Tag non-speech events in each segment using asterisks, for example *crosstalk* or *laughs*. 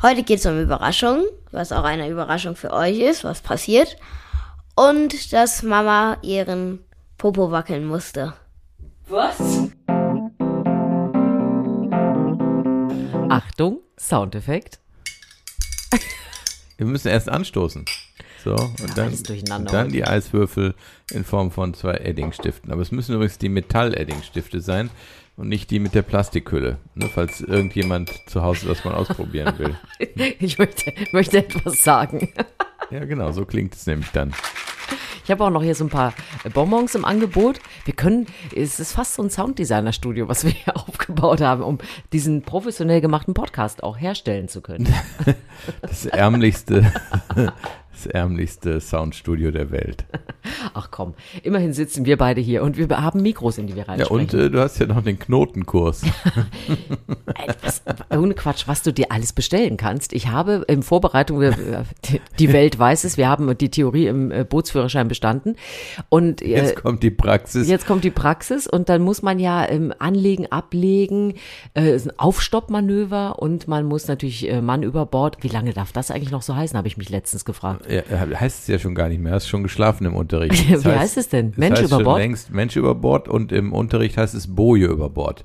Heute geht es um Überraschungen, was auch eine Überraschung für euch ist, was passiert. Und dass Mama ihren Popo wackeln musste. Was? Achtung, Soundeffekt. Wir müssen erst anstoßen. So, und dann, und dann die Eiswürfel in Form von zwei Edding-Stiften. Aber es müssen übrigens die Metall-Edding-Stifte sein und nicht die mit der Plastikhülle, ne, falls irgendjemand zu Hause das mal ausprobieren will. *laughs* ich möchte, möchte etwas sagen. *laughs* ja, genau, so klingt es nämlich dann. Ich habe auch noch hier so ein paar Bonbons im Angebot. Wir können, es ist fast so ein Sounddesigner-Studio, was wir hier *laughs* aufgebaut haben, um diesen professionell gemachten Podcast auch herstellen zu können. Das ärmlichste, das ärmlichste Soundstudio der Welt. *laughs* Ach komm, immerhin sitzen wir beide hier und wir haben Mikros, in die wir reinsprechen. Ja, und äh, du hast ja noch den Knotenkurs. *laughs* was, ohne Quatsch, was du dir alles bestellen kannst. Ich habe in Vorbereitung, die Welt weiß es, wir haben die Theorie im äh, Bootsführerschein bestanden. Und äh, jetzt kommt die Praxis. Jetzt kommt die Praxis und dann muss man ja ähm, anlegen, ablegen, äh, ein Aufstoppmanöver und man muss natürlich äh, Mann über Bord. Wie lange darf das eigentlich noch so heißen, habe ich mich letztens gefragt. Ja, heißt es ja schon gar nicht mehr. Hast schon geschlafen im Unterricht. *laughs* Das Wie heißt, heißt, es denn? Mensch über Bord? Längst Mensch über Bord und im Unterricht heißt es Boje über Bord.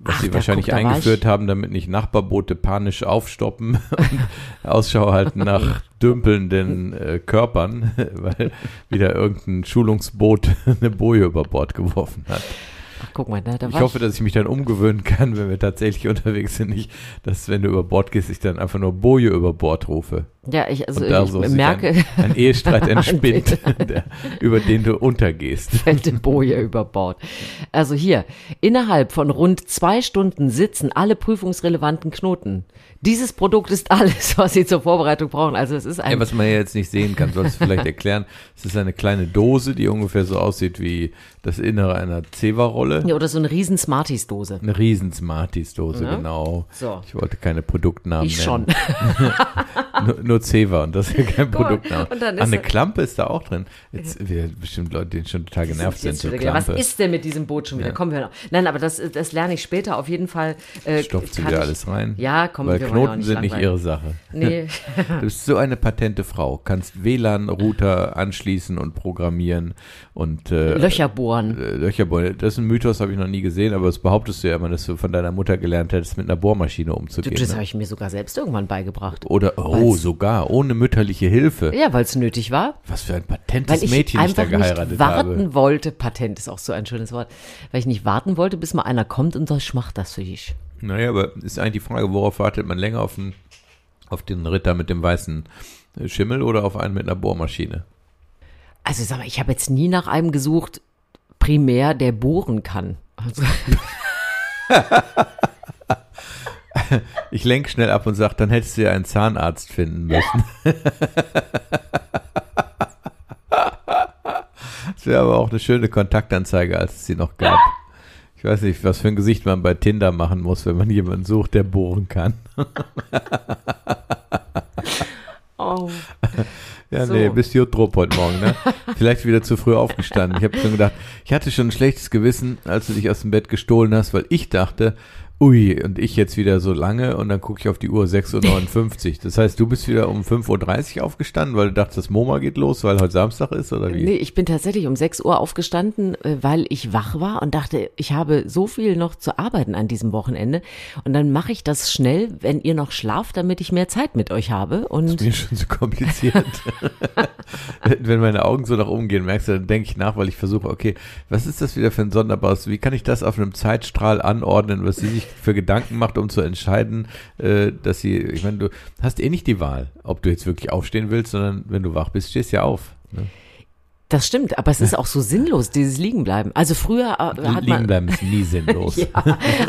Was Ach, sie wahrscheinlich guck, eingeführt haben, damit nicht Nachbarboote panisch aufstoppen *laughs* und Ausschau halten nach *laughs* dümpelnden äh, Körpern, weil wieder irgendein Schulungsboot eine Boje über Bord geworfen hat. Ach, guck mal, da, da ich hoffe, dass ich mich dann umgewöhnen kann, wenn wir tatsächlich *laughs* unterwegs sind. Nicht, dass wenn du über Bord gehst, ich dann einfach nur Boje über Bord rufe. Ja, ich, also ich so merke. Ein, ein *laughs* Ehestreit *laughs* entspinnt, der, über den du untergehst. Fällt die Boje über Bord. Also hier, innerhalb von rund zwei Stunden sitzen alle prüfungsrelevanten Knoten. Dieses Produkt ist alles, was Sie zur Vorbereitung brauchen. Also es ist ein. Ja, was man ja jetzt nicht sehen kann, sollst du vielleicht erklären. Es ist eine kleine Dose, die ungefähr so aussieht wie das Innere einer Zewa-Rolle. Ja, oder so eine riesen Smarties-Dose. Eine riesen Smarties-Dose, ja? genau. So. Ich wollte keine Produktnamen ich nennen. Ich schon. *laughs* nur, nur Zewa und das ist ja *laughs* kein Produktname. Und dann ist eine Klampe ist da auch drin. Jetzt, wir bestimmt Leute, die schon total genervt sind. So was ist denn mit diesem Boot schon wieder? Ja. Kommen wir noch. Nein, aber das, das lerne ich später auf jeden Fall. Äh, Stopft sie wieder alles rein? Ja, kommen Weil wir Knoten nicht sind nicht ihre Sache. Nee. *laughs* *laughs* du bist so eine patente Frau. Kannst WLAN-Router anschließen und programmieren und äh, Löcher bohren. Äh, Löcher bohren. Das ist ein Mythos, habe ich noch nie gesehen, aber das behauptest du ja immer, dass du von deiner Mutter gelernt hättest, mit einer Bohrmaschine umzugehen. Das ne? habe ich mir sogar selbst irgendwann beigebracht. Oder, oh, Weil's, sogar, ohne mütterliche Hilfe. Ja, weil es nötig war. Was für ein patentes weil ich Mädchen ich da geheiratet nicht warten habe. wollte, patent ist auch so ein schönes Wort, weil ich nicht warten wollte, bis mal einer kommt und sagt, ich mach das für dich. Naja, aber ist eigentlich die Frage, worauf wartet man länger auf den, auf den Ritter mit dem weißen Schimmel oder auf einen mit einer Bohrmaschine? Also sag mal, ich habe jetzt nie nach einem gesucht, primär, der bohren kann. Also. *laughs* *laughs* ich lenke schnell ab und sage, dann hättest du ja einen Zahnarzt finden müssen. das wäre aber auch eine schöne Kontaktanzeige, als es sie noch gab. Ich weiß nicht, was für ein Gesicht man bei Tinder machen muss, wenn man jemanden sucht, der bohren kann. oh. Ja, so. nee, bist Jutrup heute Morgen, ne? Vielleicht wieder zu früh aufgestanden. Ich habe schon gedacht, ich hatte schon ein schlechtes Gewissen, als du dich aus dem Bett gestohlen hast, weil ich dachte, ui, und ich jetzt wieder so lange und dann gucke ich auf die Uhr 6.59 Uhr. Das heißt, du bist wieder um 5.30 Uhr aufgestanden, weil du dachtest, das MoMA geht los, weil heute Samstag ist oder wie? Nee, ich bin tatsächlich um 6 Uhr aufgestanden, äh, weil ich wach war und dachte, ich habe so viel noch zu arbeiten an diesem Wochenende und dann mache ich das schnell, wenn ihr noch schlaft, damit ich mehr Zeit mit euch habe. Und das ist mir schon so kompliziert. *laughs* wenn meine Augen so nach oben gehen, merkst du, dann denke ich nach, weil ich versuche, okay, was ist das wieder für ein sonderbares, wie kann ich das auf einem Zeitstrahl anordnen, was sie sich für Gedanken macht, um zu entscheiden, äh, dass sie, ich meine, du hast eh nicht die Wahl, ob du jetzt wirklich aufstehen willst, sondern wenn du wach bist, stehst du ja auf. Ne? Das stimmt, aber es ist auch so sinnlos, dieses Liegenbleiben. Also früher äh, hat man. Liegenbleiben ist nie sinnlos. *laughs* ja,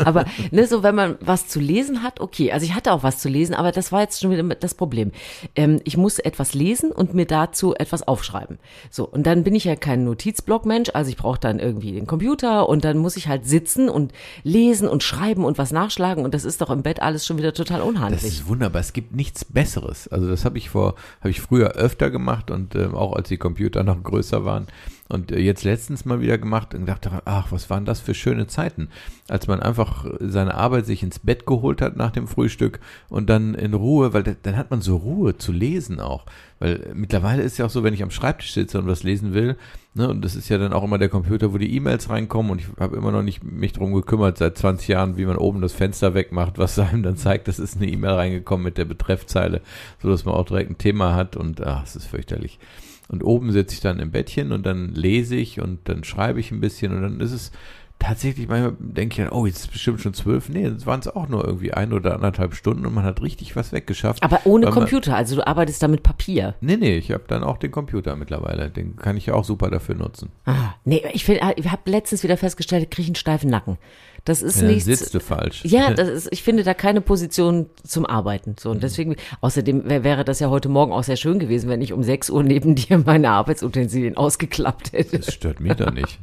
aber ne, so wenn man was zu lesen hat, okay. Also ich hatte auch was zu lesen, aber das war jetzt schon wieder das Problem. Ähm, ich muss etwas lesen und mir dazu etwas aufschreiben. So, und dann bin ich ja kein Notizblock-Mensch, also ich brauche dann irgendwie den Computer und dann muss ich halt sitzen und lesen und schreiben und was nachschlagen und das ist doch im Bett alles schon wieder total unhandlich. Das ist wunderbar, es gibt nichts Besseres. Also das habe ich vor, habe ich früher öfter gemacht und äh, auch als die Computer noch größer größer waren. Und äh, jetzt letztens mal wieder gemacht und dachte, ach, was waren das für schöne Zeiten, als man einfach seine Arbeit sich ins Bett geholt hat nach dem Frühstück und dann in Ruhe, weil dann hat man so Ruhe zu lesen auch. Weil mittlerweile ist ja auch so, wenn ich am Schreibtisch sitze und was lesen will, ne, und das ist ja dann auch immer der Computer, wo die E-Mails reinkommen und ich habe immer noch nicht mich drum gekümmert seit 20 Jahren, wie man oben das Fenster wegmacht, was *laughs* einem dann zeigt, das ist eine E-Mail reingekommen mit der Betreffzeile, so dass man auch direkt ein Thema hat und ach, es ist fürchterlich. Und oben sitze ich dann im Bettchen und dann lese ich und dann schreibe ich ein bisschen und dann ist es tatsächlich manchmal denke ich, oh, jetzt ist bestimmt schon zwölf. Nee, jetzt waren es auch nur irgendwie ein oder anderthalb Stunden und man hat richtig was weggeschafft. Aber ohne Computer, also du arbeitest da mit Papier. Nee, nee, ich habe dann auch den Computer mittlerweile. Den kann ich ja auch super dafür nutzen. Ah, nee, ich, ich habe letztens wieder festgestellt, ich kriege einen steifen Nacken. Das ist ja, nichts. sitzt du falsch. Ja, *laughs* das ist, ich finde da keine Position zum Arbeiten. So, und deswegen, außerdem wäre das ja heute Morgen auch sehr schön gewesen, wenn ich um 6 Uhr neben *laughs* dir meine Arbeitsutensilien ausgeklappt hätte. Das stört mich da nicht.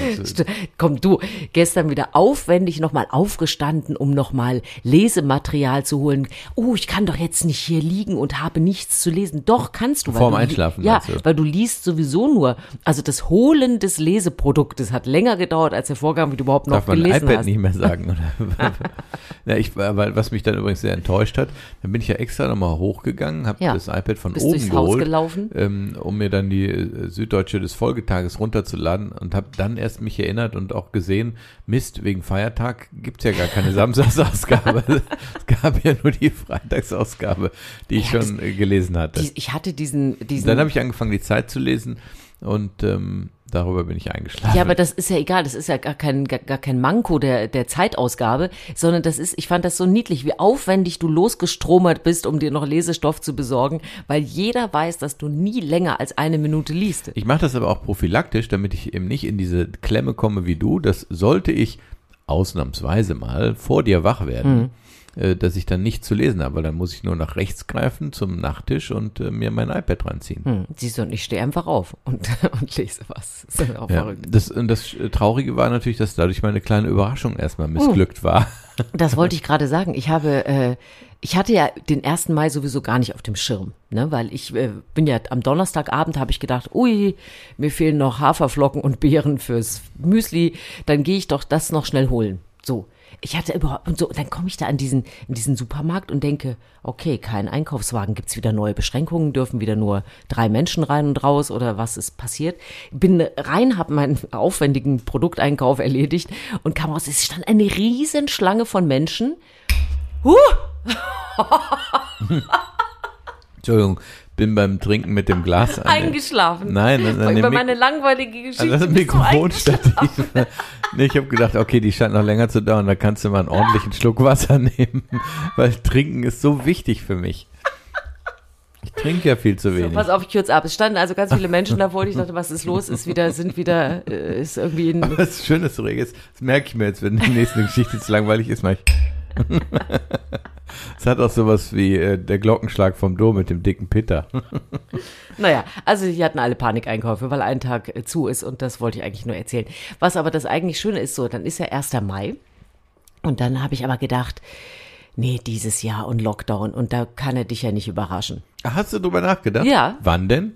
Also, Komm du, gestern wieder aufwendig nochmal aufgestanden, um nochmal Lesematerial zu holen. Oh, ich kann doch jetzt nicht hier liegen und habe nichts zu lesen. Doch, kannst du. Vorm Einschlafen. Ja, weil du liest sowieso nur. Also das Holen des Leseproduktes hat länger gedauert, als der Vorgang, wie du überhaupt noch Darf gelesen man iPad hast. nicht mehr sagen. *laughs* *laughs* ja, ich, weil, was mich dann übrigens sehr enttäuscht hat, dann bin ich ja extra nochmal hochgegangen, habe ja. das iPad von Bist oben geholt. Ähm, um mir dann die äh, Süddeutsche des Folgetages runterzuladen und habe dann erst mich erinnert und auch gesehen, Mist, wegen Feiertag gibt es ja gar keine Samstagsausgabe. *laughs* es gab ja nur die Freitagsausgabe, die ich ja, schon das, gelesen hatte. Die, ich hatte diesen, diesen Dann habe ich angefangen, die Zeit zu lesen und ähm, darüber bin ich eingeschlafen. Ja, aber das ist ja egal, das ist ja gar kein, gar, gar kein Manko der, der Zeitausgabe, sondern das ist, ich fand das so niedlich, wie aufwendig du losgestromert bist, um dir noch Lesestoff zu besorgen, weil jeder weiß, dass du nie länger als eine Minute liest. Ich mache das aber auch prophylaktisch, damit ich eben nicht in diese Klemme komme wie du. Das sollte ich ausnahmsweise mal vor dir wach werden. Mhm dass ich dann nicht zu lesen habe, weil dann muss ich nur nach rechts greifen zum Nachttisch und äh, mir mein iPad ranziehen. Hm, siehst du, und ich stehe einfach auf *laughs* und, und lese was. Das ist auch ja, verrückt. Das, und das Traurige war natürlich, dass dadurch meine kleine Überraschung erstmal missglückt hm. war. Das wollte ich gerade sagen. Ich habe, äh, ich hatte ja den 1. Mai sowieso gar nicht auf dem Schirm, ne, weil ich äh, bin ja am Donnerstagabend habe ich gedacht, ui, mir fehlen noch Haferflocken und Beeren fürs Müsli, dann gehe ich doch das noch schnell holen. So ich hatte überhaupt, und so, dann komme ich da an diesen, in diesen Supermarkt und denke, okay, kein Einkaufswagen, gibt's wieder neue Beschränkungen, dürfen wieder nur drei Menschen rein und raus oder was ist passiert? Bin rein, habe meinen aufwendigen Produkteinkauf erledigt und kam raus, es stand eine riesen Schlange von Menschen. Huh! *laughs* Entschuldigung, bin beim Trinken mit dem Glas eingeschlafen. Nein, an, an Über meine langweilige Geschichte. An das Mikrofonstativ. nee, ich habe gedacht, okay, die scheint noch länger zu dauern, da kannst du mal einen ordentlichen Schluck Wasser *laughs* nehmen, weil Trinken ist so wichtig für mich. Ich trinke ja viel zu wenig. So, pass auf, ich kürze ab. Es standen also ganz viele Menschen davor. Ich dachte, was ist los? Ist wieder, sind wieder, äh, ist irgendwie ein. Aber das Schöne ist, du redest, das merke ich mir jetzt, wenn die nächste Geschichte zu langweilig ist, mach ich. *laughs* Es hat auch sowas wie äh, der Glockenschlag vom Dom mit dem dicken Pitter. *laughs* naja, also die hatten alle Panikeinkäufe, weil ein Tag äh, zu ist und das wollte ich eigentlich nur erzählen. Was aber das eigentlich Schöne ist, so, dann ist ja 1. Mai und dann habe ich aber gedacht, nee, dieses Jahr und Lockdown und da kann er dich ja nicht überraschen. Hast du drüber nachgedacht? Ja. Wann denn?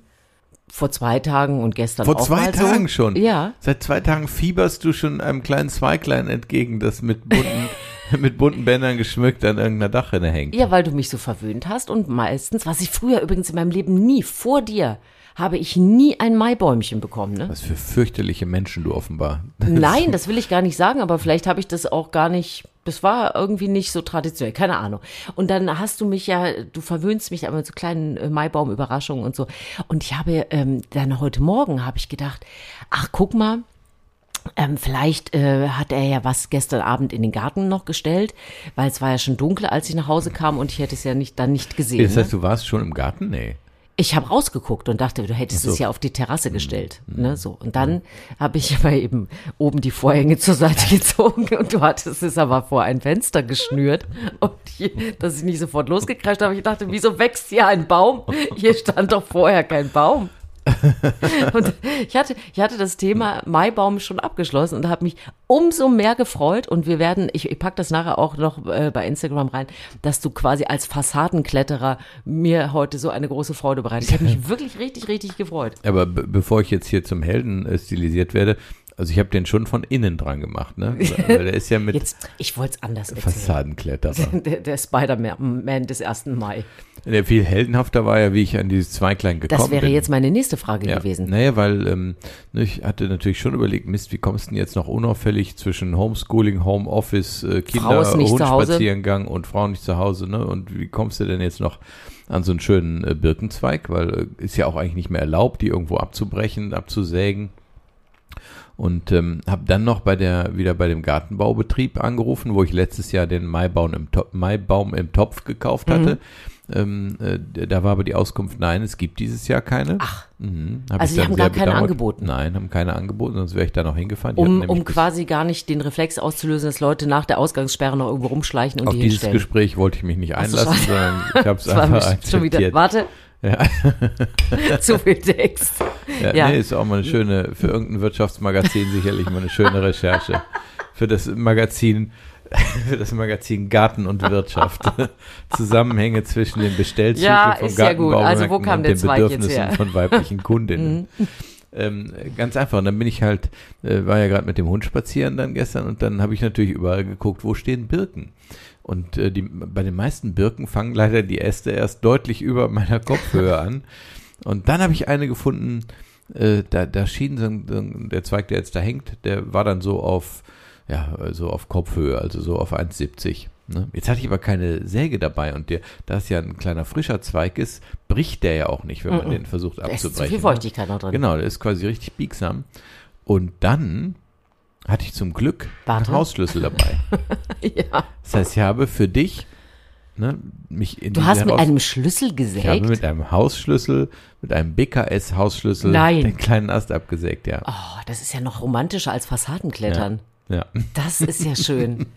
Vor zwei Tagen und gestern Vor auch zwei mal Tagen so. schon? Ja. Seit zwei Tagen fieberst du schon einem kleinen Zweiglein entgegen, das mit bunten *laughs* *laughs* mit bunten Bändern geschmückt an irgendeiner Dachrinne hängt. Ja, weil du mich so verwöhnt hast und meistens, was ich früher übrigens in meinem Leben nie vor dir habe ich nie ein Maibäumchen bekommen. Ne? Was für fürchterliche Menschen du offenbar. Nein, *laughs* das will ich gar nicht sagen, aber vielleicht habe ich das auch gar nicht. Das war irgendwie nicht so traditionell, keine Ahnung. Und dann hast du mich ja, du verwöhnst mich aber mit so kleinen äh, Maibaumüberraschungen und so. Und ich habe ähm, dann heute Morgen habe ich gedacht, ach guck mal, ähm, vielleicht äh, hat er ja was gestern Abend in den Garten noch gestellt, weil es war ja schon dunkel, als ich nach Hause kam und ich hätte es ja nicht dann nicht gesehen. Das heißt, ne? du warst schon im Garten? Nee. Ich habe rausgeguckt und dachte, du hättest so. es ja auf die Terrasse mhm. gestellt. Mhm. Ne, so. Und dann mhm. habe ich aber eben oben die Vorhänge zur Seite *laughs* gezogen und du hattest es aber vor ein Fenster geschnürt. Und hier, dass ich nicht sofort losgekreischt habe, ich dachte, wieso wächst hier ein Baum? Hier stand doch vorher kein Baum. *laughs* und ich hatte, ich hatte das Thema Maibaum schon abgeschlossen und habe mich umso mehr gefreut. Und wir werden, ich, ich pack das nachher auch noch äh, bei Instagram rein, dass du quasi als Fassadenkletterer mir heute so eine große Freude bereitest. Ich habe mich *laughs* wirklich richtig, richtig gefreut. Aber bevor ich jetzt hier zum Helden äh, stilisiert werde, also ich habe den schon von innen dran gemacht, ne? *laughs* Weil der ist ja mit Jetzt, ich wollte es anders erzählen. Fassadenkletterer. *laughs* Der, der Spider-Man des 1. Mai. Der viel heldenhafter war ja, wie ich an dieses Zweiklein gekommen bin. Das wäre bin. jetzt meine nächste Frage ja. gewesen. Naja, weil ähm, ne, ich hatte natürlich schon überlegt, Mist, wie kommst du denn jetzt noch unauffällig zwischen Homeschooling, Homeoffice, äh, Kinder, Hundspaziergang und Frau nicht zu Hause, ne? Und wie kommst du denn jetzt noch an so einen schönen äh, Birkenzweig? Weil äh, ist ja auch eigentlich nicht mehr erlaubt, die irgendwo abzubrechen, abzusägen und ähm, habe dann noch bei der wieder bei dem Gartenbaubetrieb angerufen, wo ich letztes Jahr den Maibaum im, Topf, Maibaum im Topf gekauft hatte. Mhm. Ähm, äh, da war aber die Auskunft, nein, es gibt dieses Jahr keine. Ach. Mhm. also sie haben gar keine bedauert. angeboten? Nein, haben keine angeboten, sonst wäre ich da noch hingefahren. um, um quasi gar nicht den Reflex auszulösen, dass Leute nach der Ausgangssperre noch irgendwo rumschleichen und Auf die dieses hinstellen. Gespräch wollte ich mich nicht einlassen, so, sondern ich habe es *laughs* einfach akzeptiert. Schon wieder, warte, ja. *laughs* Zu viel Text. Ja, ja. Nee, ist auch mal eine schöne, für irgendein Wirtschaftsmagazin sicherlich mal eine schöne Recherche. Für das Magazin, *laughs* für das Magazin Garten und Wirtschaft. *laughs* Zusammenhänge zwischen den Bestellzyklen ja, von Gartenbaumärkten also, und den Bedürfnissen von weiblichen Kundinnen. Mhm. Ähm, ganz einfach. Und dann bin ich halt, äh, war ja gerade mit dem Hund spazieren dann gestern und dann habe ich natürlich überall geguckt, wo stehen Birken. Und äh, die, bei den meisten Birken fangen leider die Äste erst deutlich über meiner Kopfhöhe an. *laughs* Und dann habe ich eine gefunden, äh, da, da schien so ein, der Zweig, der jetzt da hängt, der war dann so auf, ja, so auf Kopfhöhe, also so auf 1,70. Ne? Jetzt hatte ich aber keine Säge dabei und der, da es ja ein kleiner frischer Zweig ist, bricht der ja auch nicht, wenn man mm -mm. den versucht abzubrechen. Da ist zu viel ne? Feuchtigkeit noch drin. Genau, der ist quasi richtig biegsam. Und dann hatte ich zum Glück Warte. einen Hausschlüssel dabei. *laughs* ja. Das heißt, ich habe für dich ne, mich in Du hast mit einem Schlüssel gesägt? Ich habe mit einem Hausschlüssel, mit einem BKS-Hausschlüssel den kleinen Ast abgesägt, ja. Oh, das ist ja noch romantischer als Fassadenklettern. Ja. Ja. Das ist ja schön. *laughs*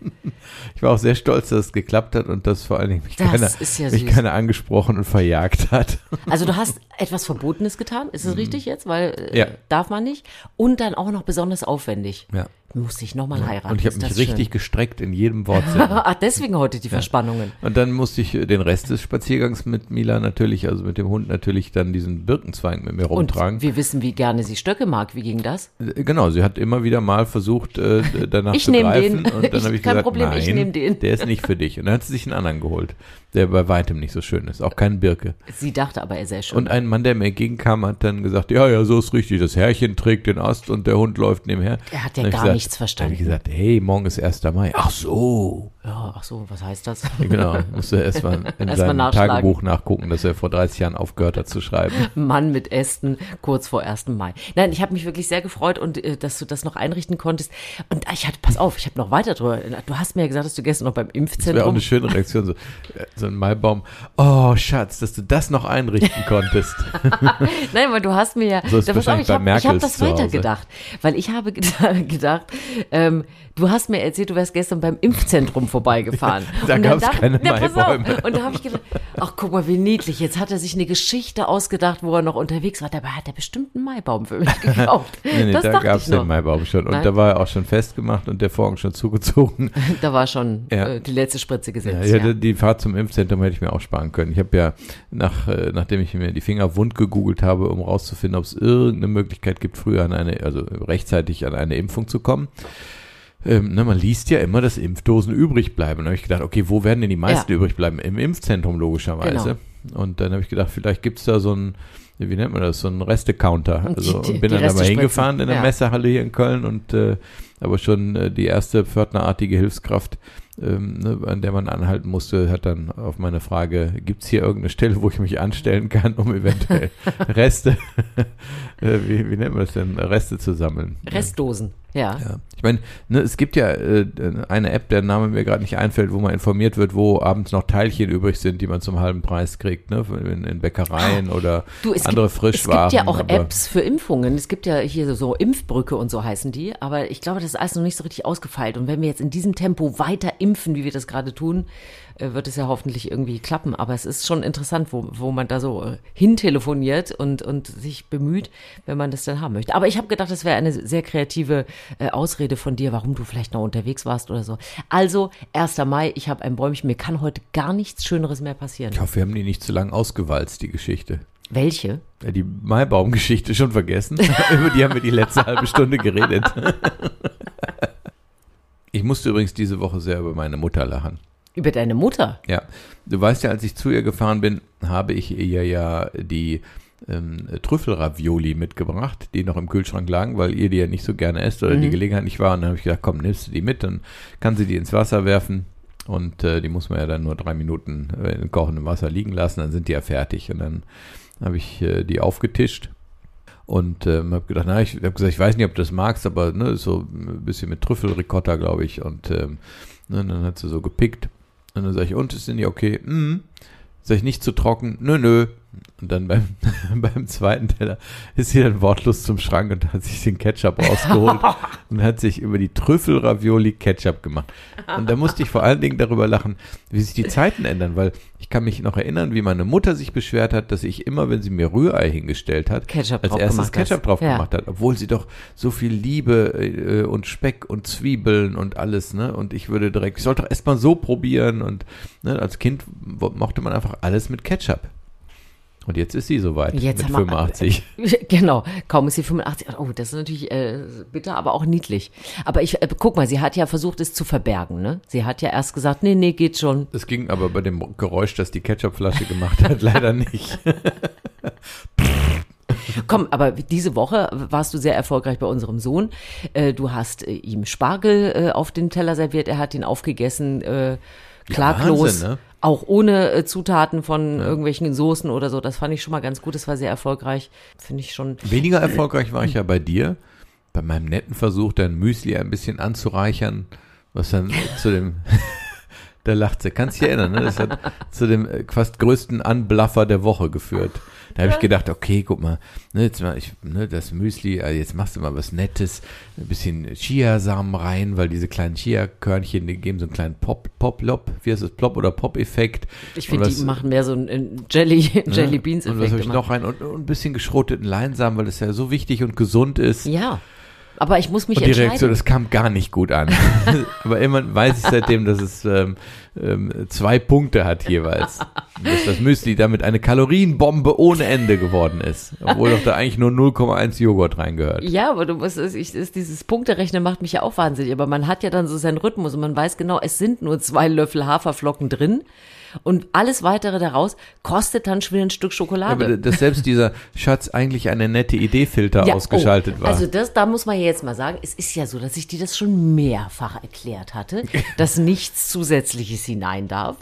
Ich war auch sehr stolz, dass es geklappt hat und dass vor allen Dingen mich, keiner, ja mich keiner angesprochen und verjagt hat. *laughs* Also du hast etwas Verbotenes getan, ist es mhm. richtig jetzt? Weil äh, ja. darf man nicht. Und dann auch noch besonders aufwendig. Ja musste ich nochmal ja. heiraten. Und ich habe mich richtig schön. gestreckt in jedem Wortsinn. *laughs* Ach, deswegen heute die Verspannungen. Und dann musste ich den Rest des Spaziergangs mit Mila natürlich, also mit dem Hund natürlich dann diesen Birkenzweig mit mir rumtragen. Und wir wissen, wie gerne sie Stöcke mag. Wie ging das? Äh, genau, sie hat immer wieder mal versucht, äh, danach ich zu greifen. Den. Und dann habe ich Kein gesagt, Problem, nein, ich nehme den. der ist nicht für dich. Und dann hat sie sich einen anderen geholt der bei weitem nicht so schön ist. Auch kein Birke. Sie dachte aber, er sei schön. Und ein Mann, der mir entgegenkam, hat dann gesagt, ja, ja, so ist richtig. Das Herrchen trägt den Ast und der Hund läuft nebenher. Er hat ja gar gesagt, nichts verstanden. Da habe ich gesagt, hey, morgen ist 1. Mai. Ach so. Ja, ach so, was heißt das? *laughs* genau, musste erst mal in erst seinem Tagebuch nachgucken, dass er vor 30 Jahren aufgehört hat zu schreiben. *laughs* Mann mit Ästen, kurz vor 1. Mai. Nein, ich habe mich wirklich sehr gefreut und äh, dass du das noch einrichten konntest. Und ich hatte, pass auf, ich habe noch weiter drüber. Du hast mir ja gesagt, dass du gestern noch beim Impfzentrum. Das wäre auch eine schöne Reaktion, so, so ein Maibaum. Oh, Schatz, dass du das noch einrichten *laughs* konntest. *laughs* Nein, weil du hast mir ja. So ist das auf, ich habe hab das weitergedacht. Weil ich habe *laughs* gedacht, ähm, du hast mir erzählt, du wärst gestern beim Impfzentrum vorbeigefahren. da gab es keine ja, Maibäume. Und da habe ich gedacht, ach guck mal, wie niedlich. Jetzt hat er sich eine Geschichte ausgedacht, wo er noch unterwegs war. Dabei hat er bestimmt einen Maibaum für mich gekauft. nee, nee, das da gab es den Maibaum schon. Und Nein? da war er auch schon festgemacht und der Vorhang schon zugezogen. da war schon ja. äh, die letzte Spritze gesetzt. Ja, ja. Die Fahrt zum Impfzentrum hätte ich mir auch sparen können. Ich habe ja, nach, äh, nachdem ich mir die Finger wund gegoogelt habe, um rauszufinden, ob es irgendeine Möglichkeit gibt, früher an eine, also rechtzeitig an eine Impfung zu kommen, ähm, ne, man liest ja immer, dass Impfdosen übrig bleiben. Da habe ich gedacht, okay, wo werden denn die meisten ja. übrig bleiben? Im Impfzentrum logischerweise. Genau. Und dann habe ich gedacht, vielleicht gibt es da so ein, wie nennt man das, so ein Restecounter. Also und bin dann dabei hingefahren in der ja. Messehalle hier in Köln und äh, aber schon äh, die erste pförtnerartige Hilfskraft ähm, ne, an der man anhalten musste, hat dann auf meine Frage, gibt es hier irgendeine Stelle, wo ich mich anstellen kann, um eventuell *laughs* Reste, *laughs* äh, wie, wie nennt man das denn, Reste zu sammeln? Restdosen, ja. ja. Ich meine, ne, es gibt ja äh, eine App, der Name mir gerade nicht einfällt, wo man informiert wird, wo abends noch Teilchen übrig sind, die man zum halben Preis kriegt, ne? in, in Bäckereien ah, oder Du, andere Frischwaren. Es gibt ja auch Apps für Impfungen. Es gibt ja hier so Impfbrücke und so heißen die. Aber ich glaube, das ist alles noch nicht so richtig ausgefeilt. Und wenn wir jetzt in diesem Tempo weiter impfen, wie wir das gerade tun, äh, wird es ja hoffentlich irgendwie klappen. Aber es ist schon interessant, wo, wo man da so äh, hintelefoniert und, und sich bemüht, wenn man das dann haben möchte. Aber ich habe gedacht, das wäre eine sehr kreative äh, Ausrede von dir, warum du vielleicht noch unterwegs warst oder so. Also, 1. Mai, ich habe ein Bäumchen. Mir kann heute gar nichts Schöneres mehr passieren. Ich hoffe, wir haben die nicht zu lang ausgewalzt, die Geschichte. Welche? Ja, die Maibaum-Geschichte schon vergessen. *laughs* Über die haben wir die letzte halbe Stunde geredet. *laughs* ich musste übrigens diese Woche sehr über meine Mutter lachen. Über deine Mutter? Ja, du weißt ja, als ich zu ihr gefahren bin, habe ich ihr ja die ähm, Trüffelravioli mitgebracht, die noch im Kühlschrank lagen, weil ihr die ja nicht so gerne esst oder die Gelegenheit nicht war. Und dann habe ich gedacht, komm, nimmst du die mit, dann kann sie die ins Wasser werfen. Und äh, die muss man ja dann nur drei Minuten äh, in kochendem Wasser liegen lassen, dann sind die ja fertig. Und dann habe ich äh, die aufgetischt und ähm, habe gedacht, na, ich habe gesagt, ich weiß nicht, ob du das magst, aber ne, so ein bisschen mit Trüffelricotta, glaube ich. Und ähm, ne, dann hat sie so gepickt. Und dann sage ich, und ist denn die okay? Mhm. Sag ich nicht zu trocken? Nö, nö. Und dann beim, *laughs* beim zweiten Teller ist sie dann wortlos zum Schrank und hat sich den Ketchup rausgeholt *laughs* und hat sich über die Trüffelravioli Ketchup gemacht. Und da musste ich vor allen Dingen darüber lachen, wie sich die Zeiten ändern, weil ich kann mich noch erinnern, wie meine Mutter sich beschwert hat, dass ich immer, wenn sie mir Rührei hingestellt hat, Ketchup als erstes hast. Ketchup drauf Ja. gemacht hat, obwohl sie doch so viel Liebe äh, und Speck und Zwiebeln und alles, ne? Und ich würde direkt, ich sollte doch erstmal so probieren und ne, als Kind mochte man einfach alles mit Ketchup. Und jetzt ist sie soweit Jetzt mit haben wir- 85. *laughs* Genau, kaum ist sie 85. Oh, das ist natürlich äh, bitter, aber auch niedlich. Aber ich äh, guck mal, sie hat ja versucht, es zu verbergen. Ne? Sie hat ja erst gesagt, nee, nee, geht schon. Das ging aber bei dem Geräusch, das die Ketchupflasche gemacht hat, *laughs* leider nicht. *laughs* Komm, aber diese Woche warst du sehr erfolgreich bei unserem Sohn. Äh, du hast äh, ihm Spargel äh, auf den Teller serviert, er hat ihn aufgegessen, äh, klaglos. Wahnsinn, ne? Auch ohne äh, Zutaten von irgendwelchen Soßen oder so. Das fand ich schon mal ganz gut. Das war sehr erfolgreich. Finde ich schon. Weniger erfolgreich war ich ja bei dir, bei meinem netten Versuch, dein Müsli ein bisschen anzureichern, was dann *laughs* zu dem, *laughs* da lacht sie, kannst dich erinnern, ne? das hat zu dem äh, fast größten Anblaffer der Woche geführt. Da habe ich gedacht, okay, guck mal, ne, jetzt mal ich, ne, das Müsli, also jetzt machst du mal was Nettes, ein bisschen Chiasamen rein, weil diese kleinen Chia-Körnchen, die geben so einen kleinen Pop, Pop, Lop, wie heißt das, Plop oder Pop-Effekt. Ich finde, die machen mehr so einen Jelly, Jelly Beans Und was habe ich noch rein? Und, und ein bisschen geschroteten Leinsamen, weil das ja so wichtig und gesund ist. Ja. Aber ich muss mich Und die. Reaktion, das kam gar nicht gut an. *laughs* Aber immerhin weiß ich seitdem, dass es ähm, ähm, zwei Punkte hat jeweils. Dass das Müsli damit eine Kalorienbombe ohne Ende geworden ist. Obwohl doch da eigentlich nur 0,1 Joghurt reingehört. Ja, aber du musst, es- ich, ist, dieses Punkterechnen macht mich ja auch wahnsinnig. Aber man hat ja dann so seinen Rhythmus und man weiß genau, es sind nur zwei Löffel Haferflocken drin. Und alles weitere daraus kostet dann schon wieder ein Stück Schokolade. Aber dass selbst dieser Schatz eigentlich eine nette Idee-Filter Ja, ausgeschaltet oh, war. Also das, da muss man ja jetzt mal sagen, es ist ja so, dass ich dir das schon mehrfach erklärt hatte, *laughs* dass nichts Zusätzliches hinein darf.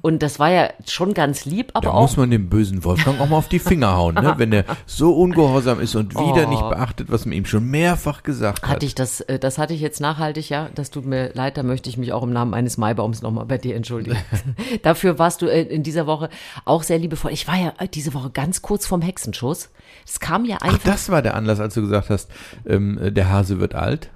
Und das war ja schon ganz lieb, aber da auch muss man dem bösen Wolfgang auch mal auf die Finger hauen, ne? *laughs* wenn er so ungehorsam ist und wieder Oh. nicht beachtet, was man ihm schon mehrfach gesagt hat. hatte ich das, äh, das hatte ich jetzt nachhaltig, ja. Das tut mir leid, da möchte ich mich auch im Namen eines Maibaums nochmal bei dir entschuldigen. *laughs* Dafür warst du äh, in dieser Woche auch sehr liebevoll. Ich war ja äh, diese Woche ganz kurz vorm Hexenschuss. Es kam ja Ach, einfach. das war der Anlass, als du gesagt hast, ähm, der Hase wird alt.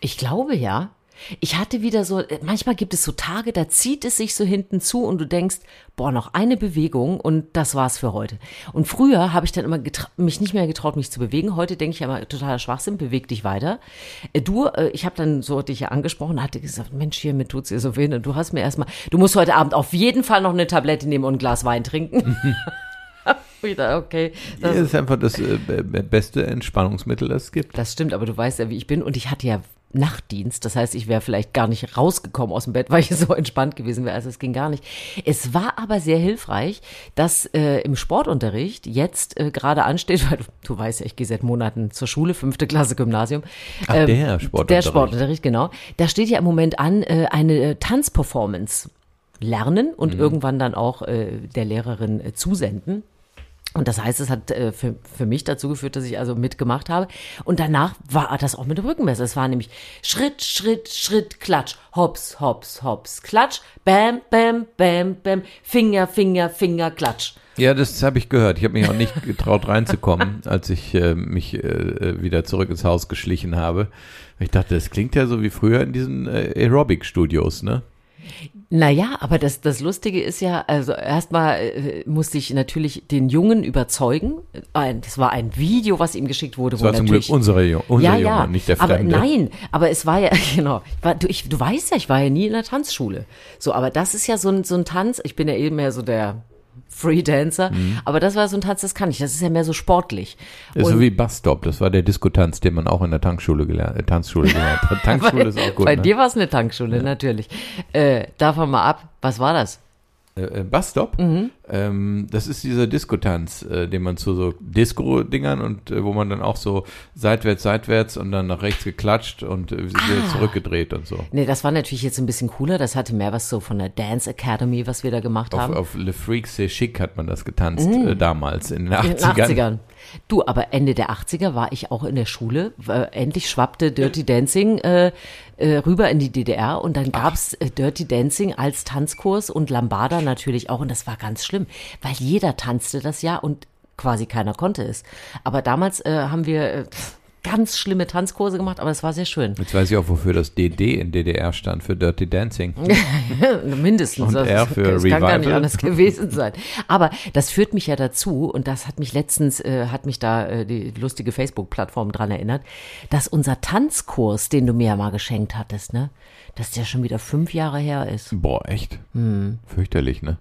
Ich glaube ja. Ich hatte wieder so, manchmal gibt es so Tage, da zieht es sich so hinten zu und du denkst, boah, noch eine Bewegung und das war's für heute. Und früher habe ich dann immer mich nicht mehr getraut, mich zu bewegen. Heute denke ich ja immer, totaler Schwachsinn, beweg dich weiter. Äh, Du, äh, ich habe dann so dich ja angesprochen, hatte gesagt, Mensch, hier, mir tut's dir so weh. Und du hast mir erstmal, du musst heute Abend auf jeden Fall noch eine Tablette nehmen und ein Glas Wein trinken. *laughs* wieder, okay. Das Das, ist einfach das äh, be- be- beste Entspannungsmittel, das es gibt. Das stimmt, aber du weißt ja, wie ich bin. Und ich hatte ja Nachtdienst. Das heißt, ich wäre vielleicht gar nicht rausgekommen aus dem Bett, *laughs* weil ich so entspannt gewesen wäre. Also es ging gar nicht. Es war aber sehr hilfreich, dass äh, im Sportunterricht jetzt äh, gerade ansteht, *laughs* weil du, du weißt ja, ich gehe seit Monaten zur Schule, fünfte Klasse Gymnasium. Ach, Ähm, der Sportunterricht. Der Sportunterricht, genau. Da steht ja im Moment an, äh, eine Tanzperformance lernen und Mhm. irgendwann dann auch äh, der Lehrerin äh, zusenden. Und das heißt, es hat äh, für, für mich dazu geführt, dass ich also mitgemacht habe. Und danach war das auch mit Rückenmesser. Es war nämlich Schritt, Schritt, Schritt, Klatsch, Hops, Hops, Hops, Klatsch, Bam, Bam, Bam, Bam, Finger, Finger, Finger, Klatsch. Ja, das habe ich gehört. Ich habe mich auch nicht getraut reinzukommen, *laughs* als ich äh, mich äh, wieder zurück ins Haus geschlichen habe. Ich dachte, das klingt ja so wie früher in diesen äh, Aerobic-Studios, ne? Naja, aber das, das Lustige ist ja, also erstmal äh, musste ich natürlich den Jungen überzeugen. Ein, das war ein Video, was ihm geschickt wurde. Das war zum Glück unsere, unser ja, Junge, ja, nicht der Fremde. Aber nein, aber es war ja, *laughs* genau, war, du, ich, du weißt ja, ich war ja nie in der Tanzschule. So, aber das ist ja so ein, so ein Tanz, ich bin ja eben mehr so der Freedancer. Mhm. Aber das war so ein Tanz, das kann ich. Das ist ja mehr so sportlich. Und so wie Busstop, das war der Diskotanz, den man auch in der Tankschule gelernt, äh, Tanzschule gelernt hat. *laughs* Tankschule bei, ist auch gut. Bei ne? dir war es eine Tankschule, ja. natürlich. Äh, davon mal ab, was war das? Äh, Busstop, mhm. ähm, das ist dieser Diskotanz, äh, den man zu so Disco-Dingern und äh, wo man dann auch so seitwärts, seitwärts und dann nach rechts geklatscht und äh, ah. zurückgedreht und so. Nee, das war natürlich jetzt ein bisschen cooler. Das hatte mehr was so von der Dance Academy, was wir da gemacht auf, haben. Auf Le Freak C'est Chic hat man das getanzt mhm. äh, damals in den 80ern. In den 80ern. Du, aber Ende der 80er war ich auch in der Schule. Äh, endlich schwappte Dirty Dancing äh, äh, rüber in die DDR und dann gab's äh, Dirty Dancing als Tanzkurs und Lambada natürlich auch und das war ganz schlimm, weil jeder tanzte das ja und quasi keiner konnte es. Aber damals haben wir äh, ganz schlimme Tanzkurse gemacht, aber es war sehr schön. Jetzt weiß ich auch, wofür das DD in DDR stand, für Dirty Dancing. *laughs* Mindestens. Und das, R für das Revival. kann gar nicht anders gewesen sein. Aber das führt mich ja dazu, und das hat mich letztens, äh, hat mich da äh, die lustige Facebook-Plattform dran erinnert, dass unser Tanzkurs, den du mir ja mal geschenkt hattest, ne, dass der schon wieder fünf Jahre her ist. Boah, echt? Hm. Fürchterlich, ne?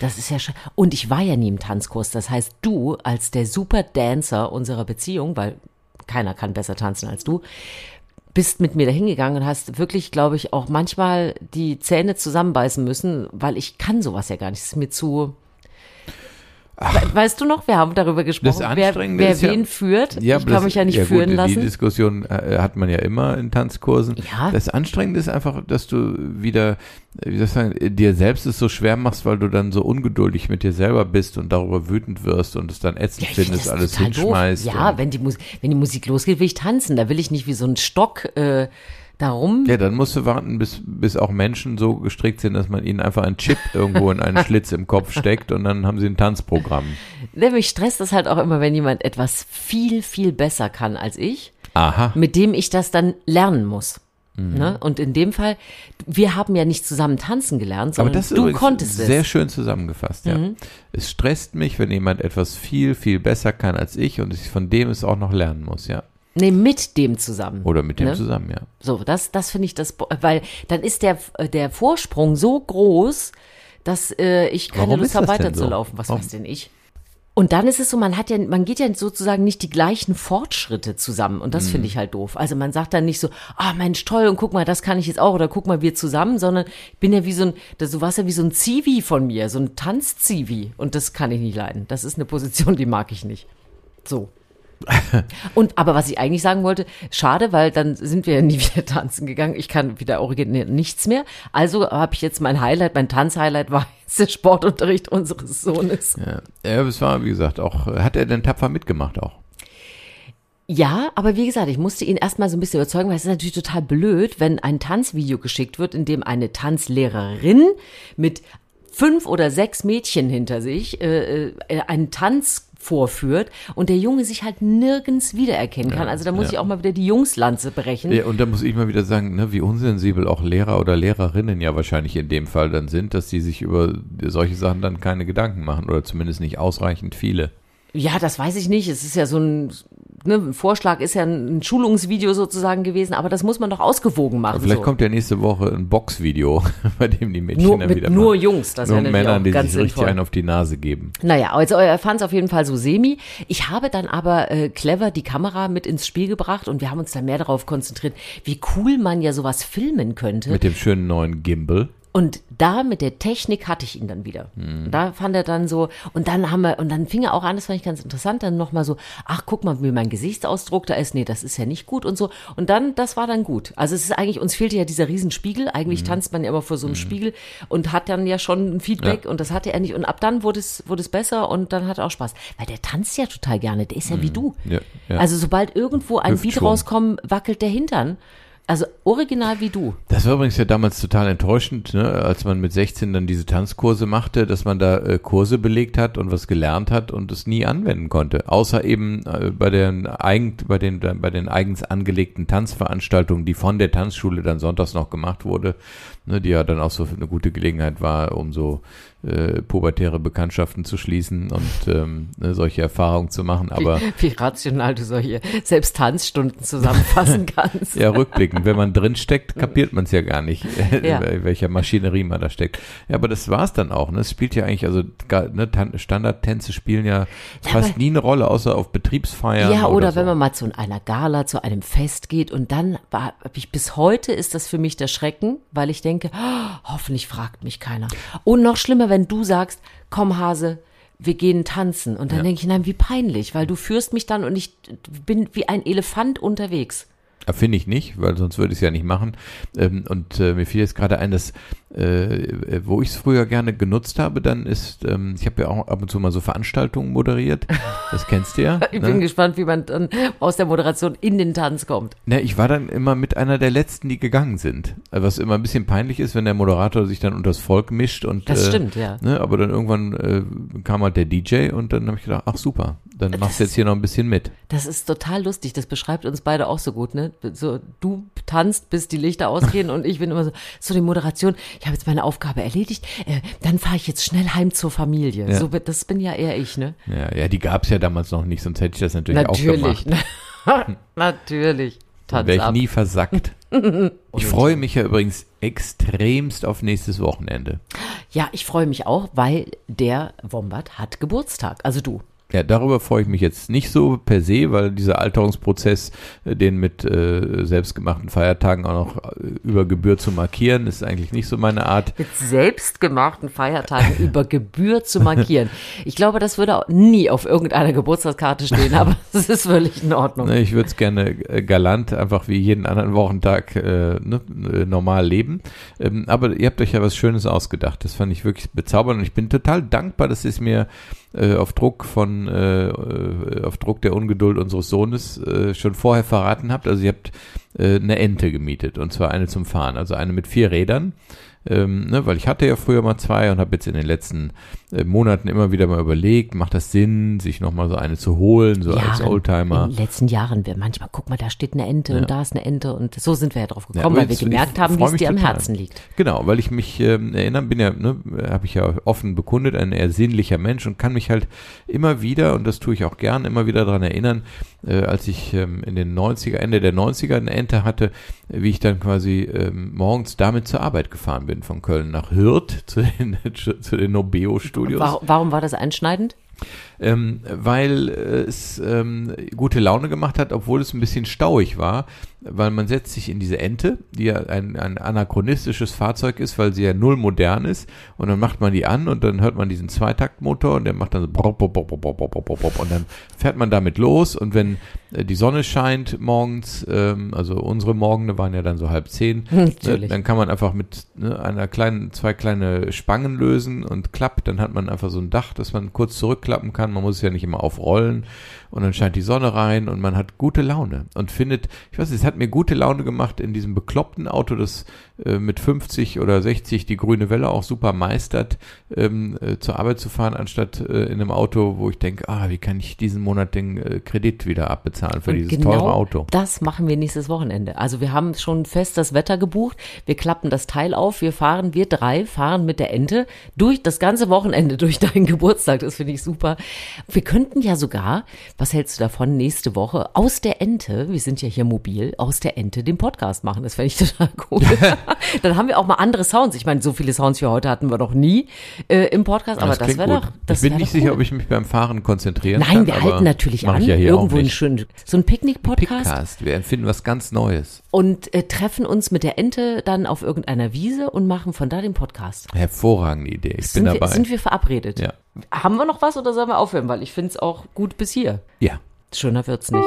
Das ist ja schon. Und ich war ja nie im Tanzkurs. Das heißt, du als der Super Dancer unserer Beziehung, weil keiner kann besser tanzen als du, bist mit mir dahin gegangen und hast wirklich, glaube ich, auch manchmal die Zähne zusammenbeißen müssen, weil ich kann sowas ja gar nicht. Es ist mir zu, Ach, weißt du noch, wir haben darüber gesprochen, wer, wer wen ja, führt. Ja, ich kann das, mich ja nicht ja führen gut, lassen. Die Diskussion äh, hat man ja immer in Tanzkursen. Ja. Das Anstrengende ist einfach, dass du wieder, wie soll ich sagen, dir selbst es so schwer machst, weil du dann so ungeduldig mit dir selber bist und darüber wütend wirst und es dann ätzend findest, alles hinschmeißt. Doof. Ja, wenn die, Musik, wenn die Musik losgeht, will ich tanzen. Da will ich nicht wie so ein Stock äh, Darum. Ja, dann musst du warten, bis, bis auch Menschen so gestrickt sind, dass man ihnen einfach einen Chip irgendwo in einen Schlitz im Kopf steckt und dann haben sie ein Tanzprogramm. Mich stresst das halt auch immer, wenn jemand etwas viel, viel besser kann als ich. Aha. Mit dem ich das dann lernen muss. Mhm. Ne? Und in dem Fall, wir haben ja nicht zusammen tanzen gelernt, sondern Aber das ist du konntest sehr es. schön zusammengefasst, ja. Mhm. Es stresst mich, wenn jemand etwas viel, viel besser kann als ich und ich von dem es auch noch lernen muss, ja. Nee, mit dem zusammen. Oder mit dem ne? zusammen, ja. So, das, das finde ich das, weil dann ist der, der Vorsprung so groß, dass äh, ich keine Warum Lust habe, weiterzulaufen. so? Was Warum? weiß denn ich? Und dann ist es so, man hat ja, man geht ja sozusagen nicht die gleichen Fortschritte zusammen. Und das Mhm. finde ich halt doof. Also man sagt dann nicht so, ah Mensch, toll, und guck mal, das kann ich jetzt auch, oder guck mal, wir zusammen, sondern ich bin ja wie so ein, das, du warst ja wie so ein Zivi von mir, so ein Tanzzivi. Und das kann ich nicht leiden. Das ist eine Position, die mag ich nicht. So. *laughs* Und aber was ich eigentlich sagen wollte, schade, weil dann sind wir ja nie *laughs* wieder tanzen gegangen. Ich kann wieder originär nichts mehr. Also habe ich jetzt mein Highlight, mein Tanzhighlight war *laughs* jetzt der Sportunterricht unseres Sohnes. Ja, ja es war, wie gesagt, auch, hat er denn tapfer mitgemacht auch? Ja, aber wie gesagt, ich musste ihn erstmal so ein bisschen überzeugen, weil es ist natürlich total blöd, wenn ein Tanzvideo geschickt wird, in dem eine Tanzlehrerin mit fünf oder sechs Mädchen hinter sich äh, äh, einen Tanz vorführt und der Junge sich halt nirgends wiedererkennen kann. Ja, Also da muss ja. ich auch mal wieder die Jungslanze brechen. Ja, und da muss ich mal wieder sagen, ne, wie unsensibel auch Lehrer oder Lehrerinnen ja wahrscheinlich in dem Fall dann sind, dass sie sich über solche Sachen dann keine Gedanken machen oder zumindest nicht ausreichend viele. Ja, das weiß ich nicht. Es ist ja so ein, ne, ein Vorschlag ist ja ein Schulungsvideo sozusagen gewesen, aber das muss man doch ausgewogen machen. Vielleicht so. kommt ja nächste Woche ein Boxvideo, *laughs* bei dem die Mädchen nur, dann mit wieder nur. Jungs, das nur wäre Männern, die ganz sich richtig einen auf die Nase geben. Naja, also er fand es auf jeden Fall so semi. Ich habe dann aber äh, clever die Kamera mit ins Spiel gebracht und wir haben uns dann mehr darauf konzentriert, wie cool man ja sowas filmen könnte. Mit dem schönen neuen Gimbal. Und da mit der Technik hatte ich ihn dann wieder. Mhm. Da fand er dann so, und dann haben wir, und dann fing er auch an, das fand ich ganz interessant, dann nochmal so, ach, guck mal, wie mein Gesichtsausdruck da ist, nee, das ist ja nicht gut und so. Und dann, das war dann gut. Also es ist eigentlich, uns fehlte ja dieser Riesenspiegel. Eigentlich mhm. tanzt man ja immer vor so einem mhm. Spiegel und hat dann ja schon ein Feedback ja. und das hatte er nicht. Und ab dann wurde es, wurde es besser und dann hat er auch Spaß. Weil der tanzt ja total gerne, der ist ja wie mhm. du. Ja, ja. Also sobald irgendwo ein Hüftschwung. Beat rauskommt, wackelt der Hintern. Also original wie du. Das war übrigens ja damals total enttäuschend, ne? als man mit 16 dann diese Tanzkurse machte, dass man da äh, Kurse belegt hat und was gelernt hat und es nie anwenden konnte. Außer eben äh, bei, den eigen, bei, den, bei den eigens angelegten Tanzveranstaltungen, die von der Tanzschule dann sonntags noch gemacht wurde, ne? die ja dann auch so eine gute Gelegenheit war, um so äh, pubertäre Bekanntschaften zu schließen und ähm, ne, solche Erfahrungen zu machen. Aber wie, wie rational du solche selbst Tanzstunden zusammenfassen *laughs* kannst. ja, rückblickend, wenn man drin steckt, kapiert man es ja gar nicht, *laughs* ja. in welcher Maschinerie man da steckt. Ja, aber das war's dann auch. Ne? Es spielt ja eigentlich, also ne, Standardtänze spielen ja, ja fast nie eine Rolle, außer auf Betriebsfeiern. Ja, oder, oder so. wenn man mal zu einer Gala, zu einem Fest geht und dann war ich bis heute ist das für mich der Schrecken, weil ich denke, oh, hoffentlich fragt mich keiner. Und noch schlimmer, wenn du sagst, komm Hase, wir gehen tanzen. Und dann ja. denke ich, nein, wie peinlich, weil du führst mich dann und ich bin wie ein Elefant unterwegs. Finde ich nicht, weil sonst würde ich es ja nicht machen. Ähm, und äh, mir fiel jetzt gerade ein, dass äh, wo ich es früher gerne genutzt habe, dann ist, ähm, ich habe ja auch ab und zu mal so Veranstaltungen moderiert. Das kennst du ja. *laughs* ich ne? bin gespannt, wie man dann aus der Moderation in den Tanz kommt. Na, ich war dann immer mit einer der letzten, die gegangen sind. Was immer ein bisschen peinlich ist, wenn der Moderator sich dann unter das Volk mischt und. Das äh, stimmt, ja. Ne, aber dann irgendwann äh, kam halt der DJ und dann habe ich gedacht, ach super, dann machst du jetzt hier noch ein bisschen mit. Das ist total lustig. Das beschreibt uns beide auch so gut, ne? So, du tanzt, bis die Lichter ausgehen und ich bin immer so, so die Moderation ich habe jetzt meine Aufgabe erledigt, äh, dann fahre ich jetzt schnell heim zur Familie. Ja. So, das bin ja eher ich, ne? Ja, ja die gab es ja damals noch nicht, sonst hätte ich das natürlich, natürlich. auch gemacht. *laughs* natürlich. Wäre ich nie versackt. *laughs* ich freue mich ja übrigens extremst auf nächstes Wochenende. Ja, ich freue mich auch, weil der Wombat hat Geburtstag. Also du. Ja, darüber freue ich mich jetzt nicht so per se, weil dieser Alterungsprozess, äh, den mit äh, selbstgemachten Feiertagen auch noch äh, über Gebühr zu markieren, ist eigentlich nicht so meine Art. Mit selbstgemachten Feiertagen *laughs* über Gebühr zu markieren. Ich glaube, das würde auch nie auf irgendeiner Geburtstagskarte stehen, aber *laughs* es ist völlig in Ordnung. Ich würde es gerne äh, galant, einfach wie jeden anderen Wochentag äh, ne, normal leben. Ähm, aber ihr habt euch ja was Schönes ausgedacht. Das fand ich wirklich bezaubernd und ich bin total dankbar, dass es mir äh, auf Druck von, äh, äh, auf Druck der Ungeduld unseres Sohnes äh, schon vorher verraten habt. Also ihr habt äh, eine Ente gemietet und zwar eine zum Fahren, also eine mit vier Rädern ähm, ne, weil ich hatte ja früher mal zwei und habe jetzt in den letzten äh, Monaten immer wieder mal überlegt, macht das Sinn, sich nochmal so eine zu holen, so Jahren, als Oldtimer? In den letzten Jahren, wir manchmal, guck mal, da steht eine Ente ja. und da ist eine Ente und so sind wir ja drauf gekommen, ja, weil wir gemerkt haben, wie es dir am Herzen liegt. Genau, weil ich mich ähm, erinnern bin ja, ne, habe ich ja offen bekundet, ein eher sinnlicher Mensch und kann mich halt immer wieder, und das tue ich auch gern, immer wieder daran erinnern, äh, als ich ähm, in den 90er, Ende der 90er eine Ente hatte, wie ich dann quasi ähm, morgens damit zur Arbeit gefahren bin, von Köln nach Hürth *laughs* zu den, zu den Nobeo-Studios. Warum war das einschneidend? Ähm, weil es ähm, gute Laune gemacht hat, obwohl es ein bisschen stauig war, weil man setzt sich in diese Ente, die ja ein, ein anachronistisches Fahrzeug ist, weil sie ja null modern ist, und dann macht man die an und dann hört man diesen Zweitaktmotor und der macht dann so und dann fährt man damit los. Und wenn äh, die Sonne scheint morgens, ähm, also unsere Morgene waren ja dann so halb zehn, *laughs* ne, dann kann man einfach mit ne, einer kleinen, zwei kleine Spangen lösen und klappt, dann hat man einfach so ein Dach, das man kurz zurückklappen kann, man muss es ja nicht immer aufrollen und dann scheint die Sonne rein und man hat gute Laune und findet, ich weiß nicht, es hat mir gute Laune gemacht in diesem bekloppten Auto, das äh, mit 50 oder 60 die grüne Welle auch super meistert, ähm, äh, zur Arbeit zu fahren, anstatt äh, in einem Auto, wo ich denke, ah, wie kann ich diesen Monat den äh, Kredit wieder abbezahlen für und dieses genau teure Auto. Das machen wir nächstes Wochenende. Also wir haben schon fest das Wetter gebucht, wir klappen das Teil auf, wir fahren, wir drei fahren mit der Ente durch das ganze Wochenende *laughs* durch deinen Geburtstag. Das finde ich super. Wir könnten ja sogar, was hältst du davon, nächste Woche aus der Ente, wir sind ja hier mobil, aus der Ente den Podcast machen. Das fände ich *laughs* total cool. *laughs* Dann haben wir auch mal andere Sounds. Ich meine, so viele Sounds wie heute hatten wir noch nie äh, im Podcast, aber das, das wäre doch. Das ich bin nicht sicher, ob ich mich beim Fahren konzentrieren Nein, kann. Nein, wir halten natürlich an. Ja irgendwo einen schönen So ein Picknick-Podcast. Pickcast. Wir empfinden was ganz Neues. Und äh, treffen uns mit der Ente dann auf irgendeiner Wiese und machen von da den Podcast. Hervorragende Idee. Ich sind bin dabei. Wir, sind wir verabredet? Ja. Haben wir noch was oder sollen wir aufhören? Weil ich finde es auch gut bis hier. Ja. Schöner wird's nicht.